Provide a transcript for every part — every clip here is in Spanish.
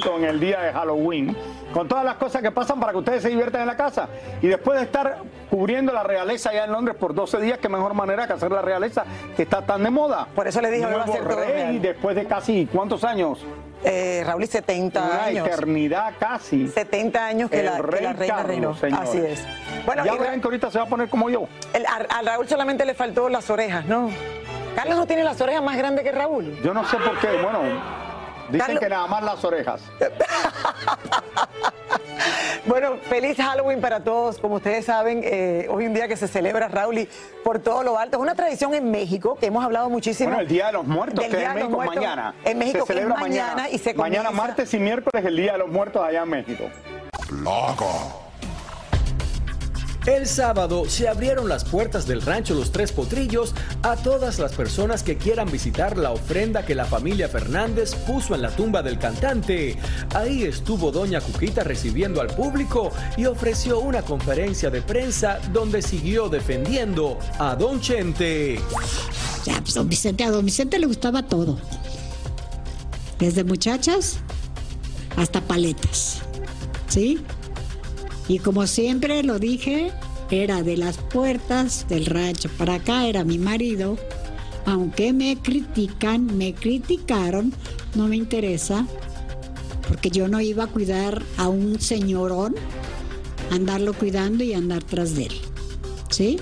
poquito en el día de Halloween, con todas las cosas que pasan para que ustedes se diviertan en la casa. Y después de estar cubriendo la realeza allá en Londres por 12 días, qué mejor manera que hacer la realeza que está tan de moda. Por eso le dije, hoy va a Nuevo todo rey, real. después de casi, ¿cuántos años? Eh, Raúl, y 70 Una años. eternidad casi. 70 años que El la, que rey la reina Carlos, reinó. Así es. Bueno, ya verán que ahorita se va a poner como yo. el- a, a Raúl solamente le faltó las orejas, ¿no? Carlos no tiene las orejas más grandes que Raúl. Yo no sé por qué, bueno, dicen Carlos- que nada más las orejas. Bueno, feliz Halloween para todos. Como ustedes saben, eh, hoy un día que se celebra Raúl y por todo lo alto. Es una tradición en México que hemos hablado muchísimo. Bueno, el Día de los Muertos, que es en México Muertos mañana. En México se celebra mañana, y se Mañana comienza- martes y miércoles el Día de los Muertos allá en México. El sábado se abrieron las puertas del rancho Los Tres Potrillos a todas las personas que quieran visitar la ofrenda que la familia Fernández puso en la tumba del cantante. Ahí estuvo Doña Cuquita recibiendo al público y ofreció una conferencia de prensa donde siguió defendiendo a Don Chente. Ya, pues don Vicente, a don Vicente le gustaba todo. Desde muchachas hasta paletas. ¿Sí? Y como siempre lo dije, era de las puertas del rancho. Para acá era mi marido. Aunque me critican, me criticaron, no me interesa. Porque yo no iba a cuidar a un señorón, andarlo cuidando y andar tras de él. ¿Sí?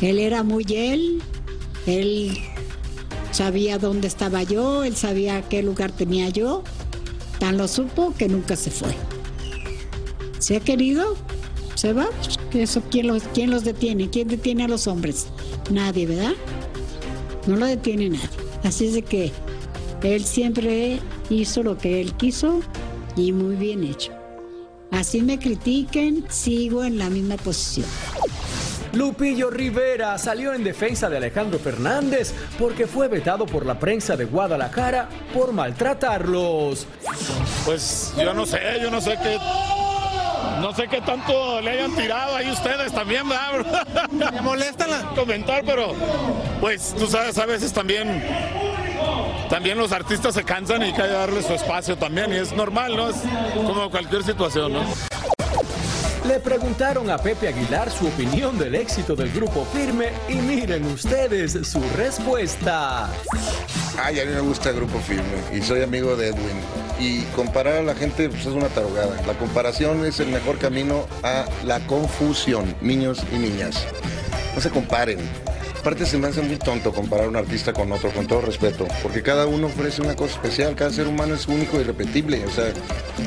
Él era muy él, él sabía dónde estaba yo, él sabía qué lugar tenía yo, tan lo supo que nunca se fue. ¿Se ha querido? ¿Se va? Eso, ¿quién, los, ¿Quién los detiene? ¿Quién detiene a los hombres? Nadie, ¿verdad? No lo detiene nadie. Así es de que él siempre hizo lo que él quiso y muy bien hecho. Así me critiquen, sigo en la misma posición. Lupillo Rivera salió en defensa de Alejandro Fernández porque fue vetado por la prensa de Guadalajara por maltratarlos. Pues yo no sé, yo no sé qué. No sé qué tanto le hayan tirado ahí ustedes también, ¿verdad? Me molestan comentar, pero pues tú sabes, a veces también. También los artistas se cansan y hay que darles su espacio también, y es normal, ¿no? Es como cualquier situación, ¿no? Le preguntaron a Pepe Aguilar su opinión del éxito del grupo Firme y miren ustedes su respuesta. Ay, a mí me gusta el grupo firme y soy amigo de Edwin. Y comparar a la gente pues, es una tarugada. La comparación es el mejor camino a la confusión, niños y niñas. No se comparen. Aparte se me hace muy tonto comparar un artista con otro, con todo respeto, porque cada uno ofrece una cosa especial, cada ser humano es único y irrepetible. O sea,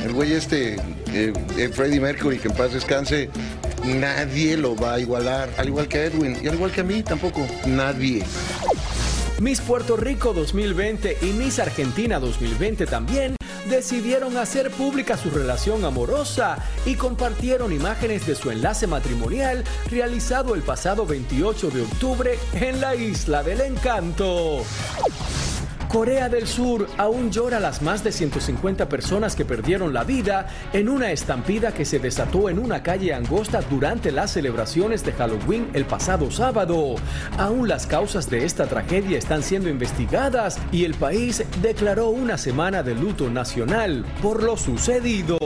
el güey este, eh, eh, Freddie Mercury, que en paz descanse, Nadie lo va a igualar, al igual que Edwin y al igual que a mí tampoco. Nadie. Miss Puerto Rico 2020 y Miss Argentina 2020 también decidieron hacer pública su relación amorosa y compartieron imágenes de su enlace matrimonial realizado el pasado 28 de octubre en la Isla del Encanto. Corea del Sur aún llora las más de 150 personas que perdieron la vida en una estampida que se desató en una calle angosta durante las celebraciones de Halloween el pasado sábado. Aún las causas de esta tragedia están siendo investigadas y el país declaró una semana de luto nacional por lo sucedido.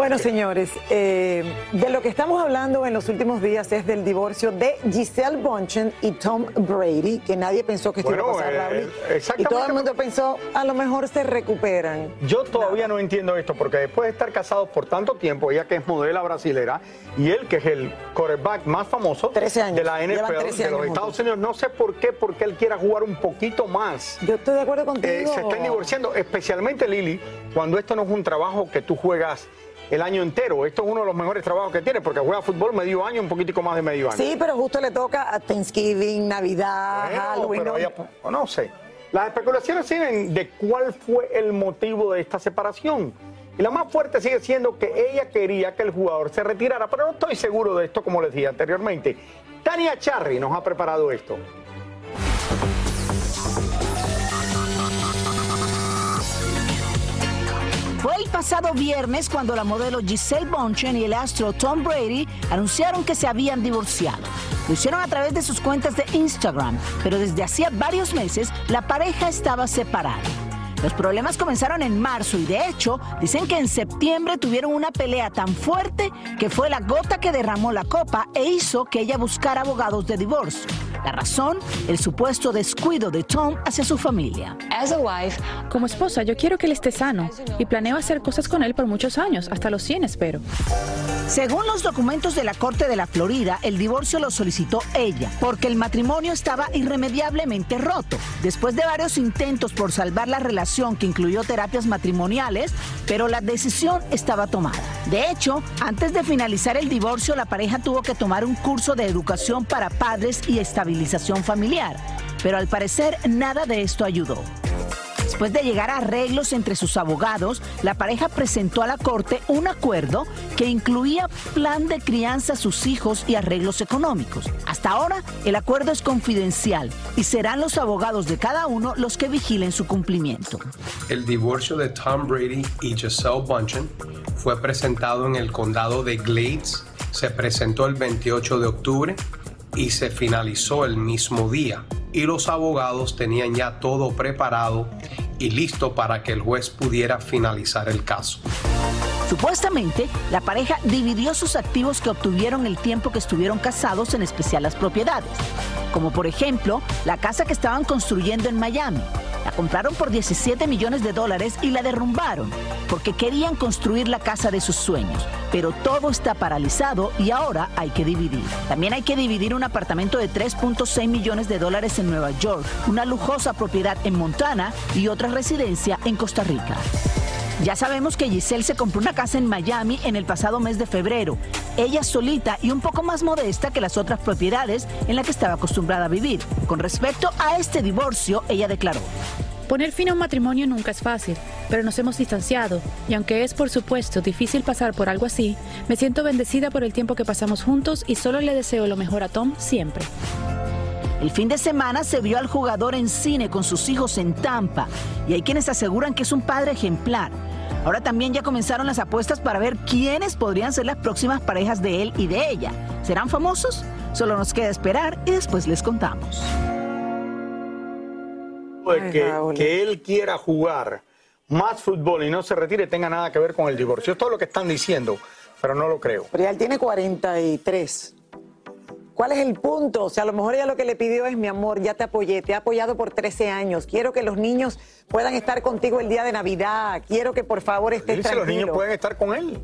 Bueno, señores, eh, de lo que estamos hablando en los últimos días es del divorcio de Giselle Bonchen y Tom Brady, que nadie pensó que esto iba a pasar, eh. Y exactamente. todo el mundo pensó, a lo mejor se recuperan. Yo todavía no entiendo esto, porque después de estar casados por tanto tiempo, ella que es modela brasilera, y él que es el quarterback más famoso 13 años. de la NFL 13 de los Estados. Unidos, no sé por qué, porque él quiera jugar un poquito más. Yo estoy de acuerdo Eh, contigo. se están divorciando, especialmente Lili, cuando esto no es un trabajo que tú juegas el año entero. Esto es uno de los mejores trabajos que tiene, porque juega fútbol medio año, un poquitico más de medio año. Sí, pero justo le toca a Thanksgiving, Navidad, Bueno, Halloween. pero ¿no? ella- no sé. Las especulaciones siguen de cuál fue el motivo de esta separación. Y la más fuerte sigue siendo que ella quería que el jugador se retirara, pero no estoy seguro de esto, como les dije anteriormente. Tania Charry nos ha preparado esto. Pasado viernes cuando la modelo Giselle Bonchen y el astro Tom Brady anunciaron que se habían divorciado. Lo hicieron a través de sus cuentas de Instagram, pero desde hacía varios meses la pareja estaba separada. Los problemas comenzaron en marzo y de hecho dicen que en septiembre tuvieron una pelea tan fuerte que fue la gota que derramó la copa e hizo que ella buscara abogados de divorcio. La razón, el supuesto descuido de Tom hacia su familia. Como esposa, yo quiero que él esté sano y planeo hacer cosas con él por muchos años, hasta los 100 espero. Según los documentos de la Corte de la Florida, el divorcio lo solicitó ella, porque el matrimonio estaba irremediablemente roto. Después de varios intentos por salvar la relación que incluyó terapias matrimoniales, pero la decisión estaba tomada. De hecho, antes de finalizar el divorcio, la pareja tuvo que tomar un curso de educación para padres y familiar, pero al parecer nada de esto ayudó. Después de llegar a arreglos entre sus abogados, la pareja presentó a la corte un acuerdo que incluía plan de crianza a sus hijos y arreglos económicos. Hasta ahora, el acuerdo es confidencial y serán los abogados de cada uno los que vigilen su cumplimiento. El divorcio de Tom Brady y Giselle Bundchen fue presentado en el condado de Glades, se presentó el 28 de octubre y se finalizó el mismo día. Y los abogados tenían ya todo preparado y listo para que el juez pudiera finalizar el caso. Supuestamente, la pareja dividió sus activos que obtuvieron el tiempo que estuvieron casados, en especial las propiedades, como por ejemplo la casa que estaban construyendo en Miami. La compraron por 17 millones de dólares y la derrumbaron porque querían construir la casa de sus sueños. Pero todo está paralizado y ahora hay que dividir. También hay que dividir un apartamento de 3.6 millones de dólares en Nueva York, una lujosa propiedad en Montana y otra residencia en Costa Rica. Ya sabemos que Giselle se compró una casa en Miami en el pasado mes de febrero. Ella solita y un poco más modesta que las otras propiedades en las que estaba acostumbrada a vivir. Con respecto a este divorcio, ella declaró. Poner fin a un matrimonio nunca es fácil, pero nos hemos distanciado, y aunque es por supuesto difícil pasar por algo así, me siento bendecida por el tiempo que pasamos juntos y solo le deseo lo mejor a Tom siempre. El fin de semana se vio al jugador en cine con sus hijos en Tampa y hay quienes aseguran que es un padre ejemplar. Ahora también ya comenzaron las apuestas para ver quiénes podrían ser las próximas parejas de él y de ella. ¿Serán famosos? Solo nos queda esperar y después les contamos. que, que él quiera jugar más fútbol y no se retire tenga nada que ver con el divorcio. Es lo que están diciendo, pero no lo creo. Pero ya él tiene 43. ¿Cuál es el punto? O sea, a lo mejor ella lo que le pidió es, mi amor, ya te apoyé, te he apoyado por 13 años, quiero que los niños puedan estar contigo el día de Navidad, quiero que por favor estés Dice, tranquilo. los niños pueden estar con él.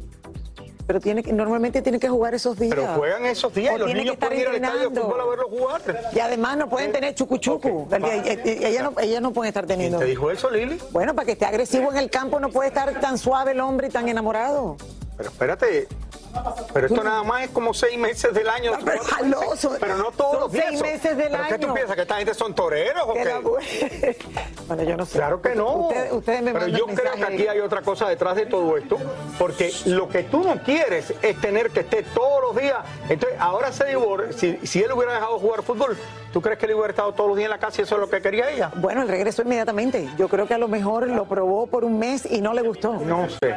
Pero tiene que, normalmente tiene que jugar esos días. Pero juegan esos días O y los niños que estar pueden ir al estadio de fútbol a verlo jugar. Y además no pueden tener chucuchucu. Ella no, ella no puede estar teniendo. ¿Te dijo eso, Lili? Bueno, para que esté agresivo en el campo no puede estar tan suave el hombre y tan enamorado. Pero espérate, Pero esto nada más es como seis meses del año. No, pero, pero no todos los días. seis meses del ¿Pero qué tú año. piensas? ¿Que esta gente son toreros o qué? bueno, yo no sé. Claro que no. Ustedes, ustedes me Pero yo creo que aquí hay otra cosa detrás de todo esto, porque lo que tú no quieres es tener que esté todos los días. Entonces, ahora se divorcia. Si, si él hubiera dejado jugar fútbol, ¿tú crees que él hubiera estado todos los días en la casa y eso es lo que quería ella? Bueno, él regresó inmediatamente. Yo creo que a lo mejor lo probó por un mes y no le gustó. No sé.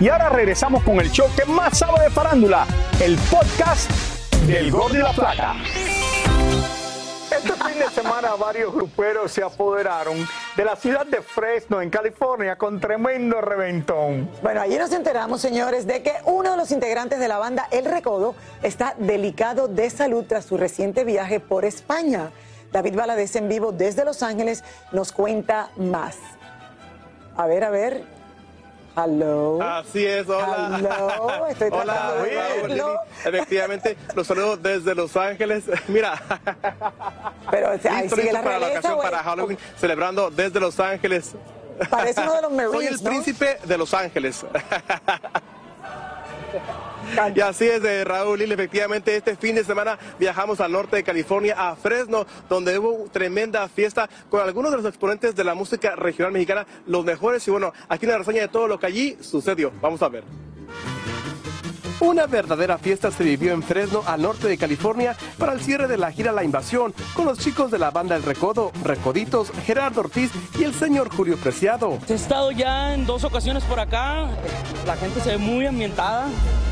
Y ahora regresamos con el show que más sabe de farándula, el podcast del Gol de la Plata. Este fin de semana varios gruperos se apoderaron de la ciudad de Fresno, en California, con tremendo reventón. Bueno, allí nos enteramos, señores, de que uno de los integrantes de la banda El Recodo está delicado de salud tras su reciente viaje por España. David Valadez en vivo desde Los Ángeles nos cuenta más. A ver, a ver. Hello. Así es, hola. Hello, estoy hola, de Raúl. Efectivamente, los saludo desde Los Ángeles. Mira. Pero o sea, ahí sigue listo la para la ocasión, para Halloween, celebrando desde Los Ángeles. Parece uno de los Soy el Marines, ¿no? príncipe de Los Ángeles. Y así es, de Raúl Lili, efectivamente este fin de semana viajamos al norte de California, a Fresno, donde hubo tremenda fiesta con algunos de los exponentes de la música regional mexicana, los mejores. Y bueno, aquí una reseña de todo lo que allí sucedió. Vamos a ver. Una verdadera fiesta se vivió en Fresno, al norte de California, para el cierre de la gira La Invasión, con los chicos de la banda El Recodo, Recoditos, Gerardo Ortiz y el señor Julio Preciado. He estado ya en dos ocasiones por acá. La gente se ve muy ambientada.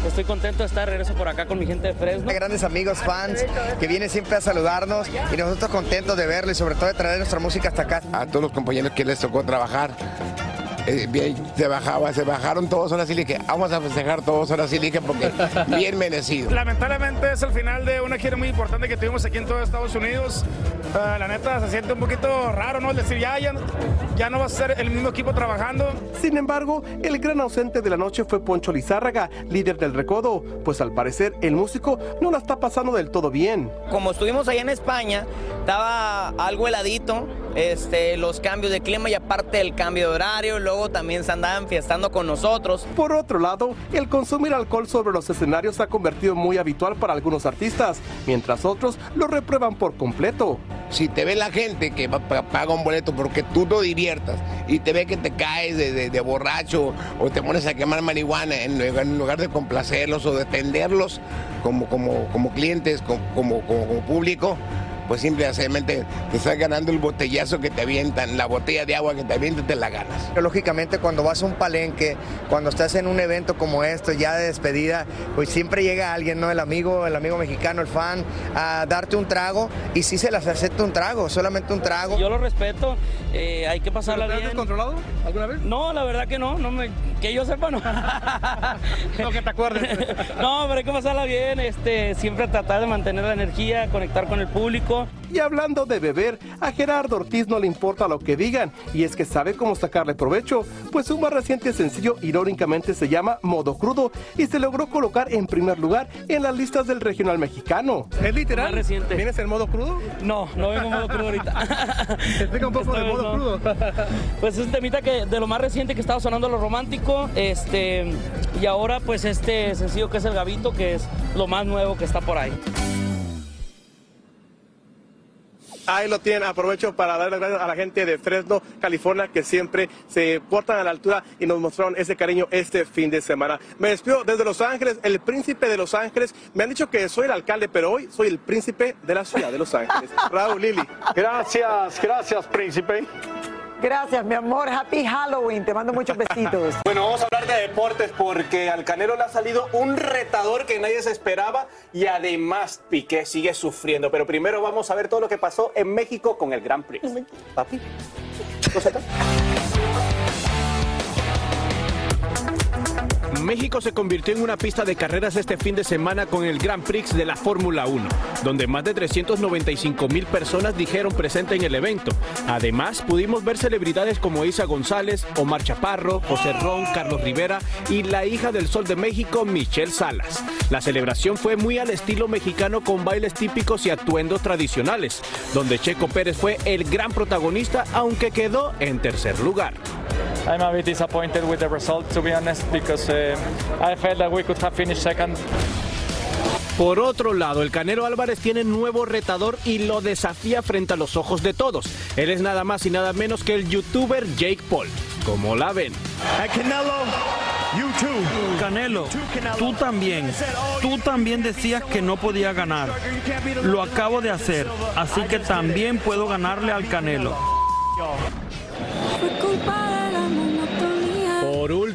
Estoy contento de estar de regreso por acá con mi gente de Fresno. Grandes amigos, fans, que vienen siempre a saludarnos y nosotros contentos de verlo y sobre todo de traer nuestra música hasta acá. a todos los compañeros que les tocó trabajar. Eh, bien, se bajaba, se bajaron todos sí le dije, vamos a festejar todos sí le dije porque bien merecido. Lamentablemente es el final de una gira muy importante que tuvimos aquí en todo Estados Unidos. Ah, la neta se siente un poquito raro, ¿no? Es decir, ya, ya, ya no va a ser el mismo equipo trabajando. Sin embargo, el gran ausente de la noche fue Poncho Lizárraga, líder del Recodo, pues al parecer el músico no la está pasando del todo bien. Como estuvimos allá en España, estaba algo heladito, este, los cambios de clima y aparte el cambio de horario, luego también se andaban fiestando con nosotros. Por otro lado, el consumir alcohol sobre los escenarios se ha convertido en muy habitual para algunos artistas, mientras otros lo reprueban por completo. Si te ve la gente que paga un boleto porque tú te y te ve que te caes de, de- borracho o te pones a quemar marihuana en en lugar de complacerlos o defenderlos como, como, como clientes, como- como público, pues simplemente te estás ganando el botellazo que te avientan, la botella de agua que te avientan, te la ganas. Lógicamente cuando vas a un palenque, cuando estás en un evento como esto, ya de despedida, pues siempre llega alguien, ¿no? El amigo, el amigo mexicano, el fan, a darte un trago y sí se las acepta un trago, solamente un trago. Yo lo respeto, eh, hay que pasarla ¿Pero te has bien. descontrolado alguna vez? No, la verdad que no, no me, que yo sepa no. no que te acuerdes. no, pero hay que pasarla bien, este, siempre tratar de mantener la energía, conectar con el público Y hablando de beber, a Gerardo Ortiz no le importa lo que digan, y es que sabe cómo sacarle provecho, pues su más reciente sencillo irónicamente se llama Modo Crudo y se logró colocar en primer lugar en las listas del regional mexicano. ¿Es literal? Más reciente. ¿Vienes en modo crudo? No, no vengo en modo crudo ahorita. Explica un poco de modo no. crudo. Pues es un temita que de lo más reciente que estaba sonando lo romántico, este, y ahora pues este sencillo que es el Gavito, que es lo más nuevo que está por ahí. Ahí lo tienen, aprovecho para dar las gracias a la gente de Fresno, California, que siempre se portan a la altura y nos mostraron ese cariño este fin de semana. Me despido desde Los Ángeles, el príncipe de Los Ángeles. Me han dicho que soy el alcalde, pero hoy soy el príncipe de la ciudad de Los Ángeles. Raúl Lili. Gracias, gracias, príncipe. Gracias, mi amor. Happy Halloween. Te mando muchos besitos. Bueno, vamos a hablar de deportes porque al Canelo le ha salido un retador que nadie se esperaba y además Piqué sigue sufriendo. Pero primero vamos a ver todo lo que pasó en México con el Grand Prix. Papi, cosita. México se convirtió en una pista de carreras este fin de semana con el Grand Prix de la Fórmula 1, donde más de 395 mil personas dijeron presente en el evento. Además, pudimos ver celebridades como Isa González, Omar Chaparro, José Ron, Carlos Rivera y la hija del Sol de México, Michelle Salas. La celebración fue muy al estilo mexicano con bailes típicos y atuendos tradicionales, donde Checo Pérez fue el gran protagonista, aunque quedó en tercer lugar. I'm a bit disappointed with the result, to be honest, because uh, I felt that we could have finished second. Por otro lado, el Canelo Álvarez tiene nuevo retador y lo desafía frente a los ojos de todos. Él es nada más y nada menos que el youtuber Jake Paul. ¿Cómo la ven? Canelo, you too. Canelo, tú también. Tú también decías que no podía ganar. Lo acabo de hacer, así que también puedo ganarle al Canelo. Por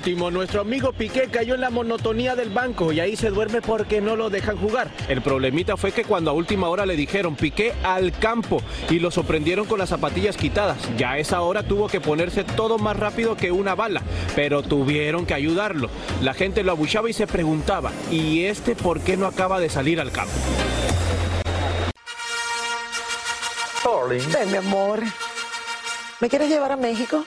último, nuestro amigo Piqué cayó en la monotonía del banco y ahí se duerme porque no lo dejan jugar. El problemita fue que cuando a última hora le dijeron Piqué al campo y lo sorprendieron con las zapatillas quitadas. Ya a esa hora tuvo que ponerse todo más rápido que una bala, pero tuvieron que ayudarlo. La gente lo abuchaba y se preguntaba, ¿y este por qué no acaba de salir al campo? Mi amor. ¿Me quieres llevar a México?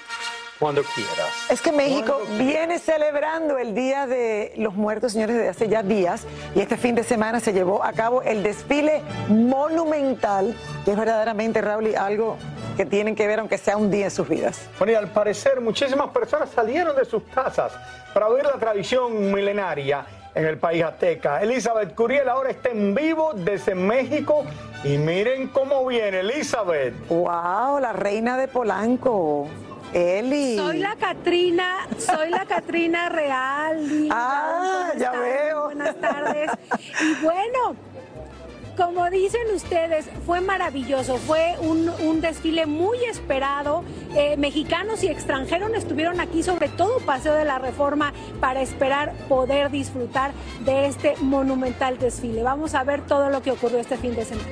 Cuando quieras. Es que México viene celebrando el Día de los Muertos, señores, desde hace ya días. Y este fin de semana se llevó a cabo el desfile monumental, que es verdaderamente, Raúl, algo que tienen que ver, aunque sea un día en sus vidas. Bueno, y al parecer muchísimas personas salieron de sus casas para ver la tradición milenaria en el país azteca. Elizabeth Curiel ahora está en vivo desde México y miren cómo viene Elizabeth. ¡Wow! La reina de Polanco. Eli. Soy la Catrina, soy la Catrina Real. Ah, ¿cómo ya están? veo. Buenas tardes. Y bueno, como dicen ustedes, fue maravilloso, fue un, un desfile muy esperado. Eh, mexicanos y extranjeros estuvieron aquí, sobre todo Paseo de la Reforma, para esperar poder disfrutar de este monumental desfile. Vamos a ver todo lo que ocurrió este fin de semana.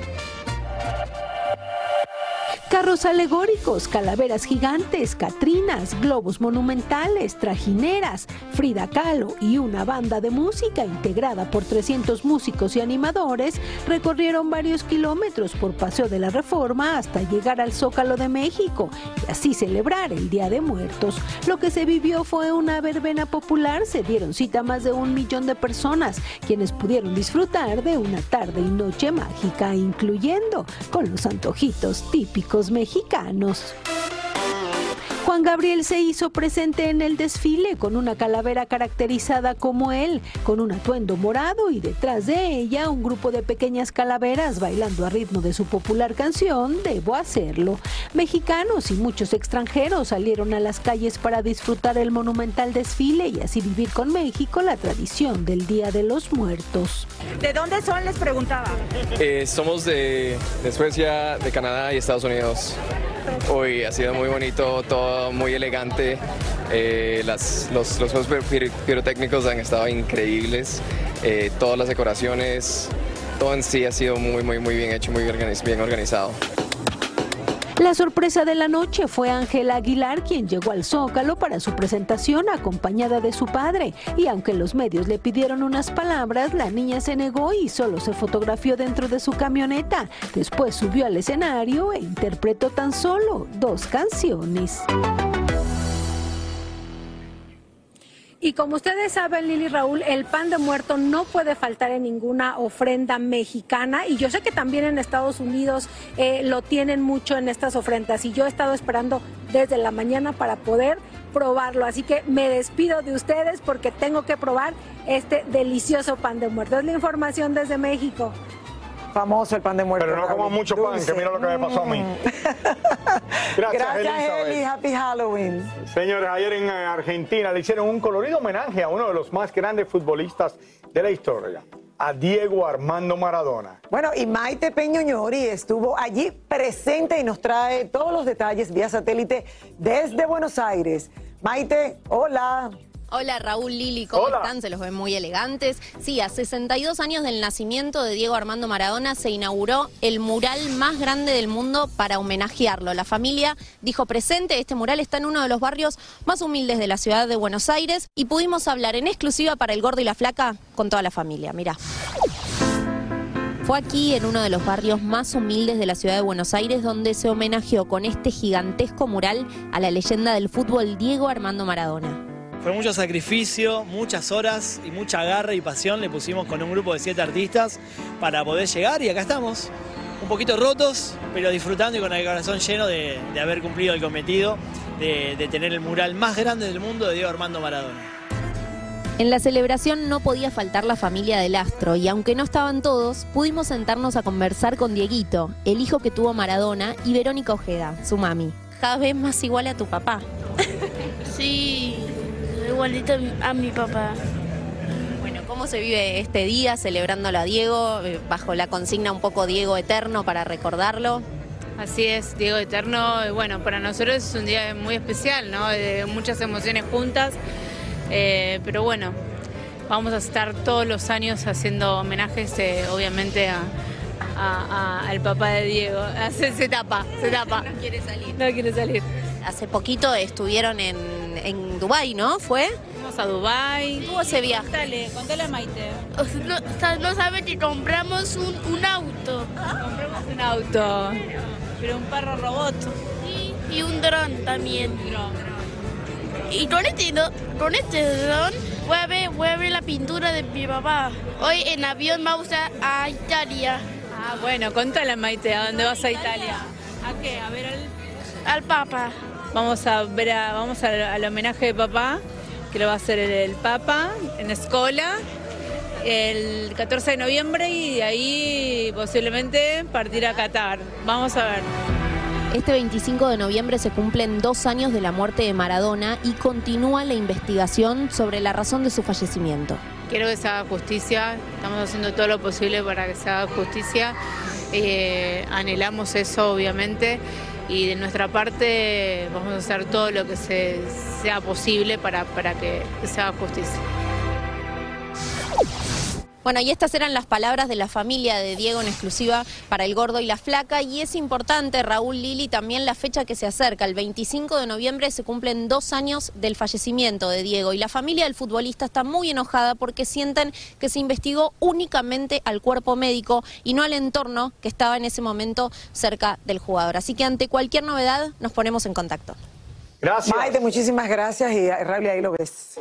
Carros alegóricos, calaveras gigantes, catrinas, globos monumentales, trajineras, Frida Kahlo y una banda de música integrada por 300 músicos y animadores recorrieron varios kilómetros por Paseo de la Reforma hasta llegar al Zócalo de México y así celebrar el Día de Muertos. Lo que se vivió fue una verbena popular, se dieron cita más de un millón de personas, quienes pudieron disfrutar de una tarde y noche mágica, incluyendo con los antojitos típicos mexicanos. Juan Gabriel se hizo presente en el desfile con una calavera caracterizada como él, con un atuendo morado y detrás de ella un grupo de pequeñas calaveras bailando a ritmo de su popular canción Debo hacerlo. Mexicanos y muchos extranjeros salieron a las calles para disfrutar el monumental desfile y así vivir con México la tradición del Día de los Muertos. ¿De dónde son? Les preguntaba. Eh, somos de, de Suecia, de Canadá y Estados Unidos. Hoy ha sido muy bonito, todo muy elegante. Eh, las- los, los juegos pir- pirotécnicos han estado increíbles. Eh, todas las decoraciones, todo en sí ha sido muy, muy, muy bien hecho, muy bien organizado. La sorpresa de la noche fue Ángela Aguilar quien llegó al Zócalo para su presentación acompañada de su padre. Y aunque los medios le pidieron unas palabras, la niña se negó y solo se fotografió dentro de su camioneta. Después subió al escenario e interpretó tan solo dos canciones. Y como ustedes saben, Lili Raúl, el pan de muerto no puede faltar en ninguna ofrenda mexicana. Y yo sé que también en Estados Unidos eh, lo tienen mucho en estas ofrendas. Y yo he estado esperando desde la mañana para poder probarlo. Así que me despido de ustedes porque tengo que probar este delicioso pan de muerto. Es la información desde México. Famoso el pan de muerto. Pero no como mucho pan, que mira lo que me pasó a mí. Gracias, Gracias, Eli. Happy Halloween. Señores, ayer en eh, Argentina le hicieron un colorido homenaje a uno de los más grandes futbolistas de la historia, a Diego Armando Maradona. Bueno, y Maite Peñoñori estuvo allí presente y nos trae todos los detalles vía satélite desde Buenos Aires. Maite, hola. Hola Raúl Lili, ¿cómo Hola. están? Se los ven muy elegantes. Sí, a 62 años del nacimiento de Diego Armando Maradona se inauguró el mural más grande del mundo para homenajearlo. La familia dijo presente, este mural está en uno de los barrios más humildes de la ciudad de Buenos Aires y pudimos hablar en exclusiva para el gordo y la flaca con toda la familia. Mirá. Fue aquí, en uno de los barrios más humildes de la ciudad de Buenos Aires, donde se homenajeó con este gigantesco mural a la leyenda del fútbol Diego Armando Maradona. Fue mucho sacrificio, muchas horas y mucha garra y pasión le pusimos con un grupo de siete artistas para poder llegar y acá estamos, un poquito rotos, pero disfrutando y con el corazón lleno de, de haber cumplido el cometido de, de tener el mural más grande del mundo de Diego Armando Maradona. En la celebración no podía faltar la familia del astro y aunque no estaban todos, pudimos sentarnos a conversar con Dieguito, el hijo que tuvo Maradona, y Verónica Ojeda, su mami. Cada vez más igual a tu papá. Sí, igualito a mi- a mi papá. Bueno, ¿cómo se vive este día celebrándolo a Diego, eh, bajo la consigna un poco Diego Eterno para recordarlo? Así es, Diego Eterno. Bueno, para nosotros es un día muy especial, ¿no? De muchas emociones juntas. Eh, pero bueno, vamos a estar todos los años haciendo homenajes, eh, obviamente, a, a- a- al papá de Diego. Se, se tapa, se tapa. No quiere salir. No quiere salir. Hace poquito estuvieron en, en Dubái, ¿no? ¿Fue? Fuimos a Dubái. ¿Cómo ese viaje? Contale, contale a Maite. O sea, no, o sea, no sabe que compramos un, un auto. Compramos un auto. Pero un perro robot. Y, y un dron también. Y con este, con este dron mueve, mueve la pintura de mi papá. Hoy en avión vamos a, a Italia. Ah, bueno, contale a Maite, ¿a dónde vas a Italia? ¿A qué? A ver al... Al Papa. Vamos a ver a- vamos al, al homenaje de papá, que lo va a hacer el, el Papa en Escola el 14 de noviembre y de ahí posiblemente partir a Qatar. Vamos a ver. Este 25 de noviembre se cumplen dos años de la muerte de Maradona y continúa la investigación sobre la razón de su fallecimiento. Quiero que se haga justicia, estamos haciendo todo lo posible para que se haga justicia. Eh, anhelamos eso, obviamente, y de nuestra parte vamos a hacer todo lo que se- sea posible para, para que se haga justicia. Bueno, y estas eran las palabras de la familia de Diego en exclusiva para el gordo y la flaca. Y es importante, Raúl Lili, también la fecha que se acerca. El 25 de noviembre se cumplen dos años del fallecimiento de Diego. Y la familia del futbolista está muy enojada porque sienten que se investigó únicamente al cuerpo médico y no al entorno que estaba en ese momento cerca del jugador. Así que ante cualquier novedad nos ponemos en contacto. Gracias. Maite, muchísimas gracias y Raúl, ahí lo ves.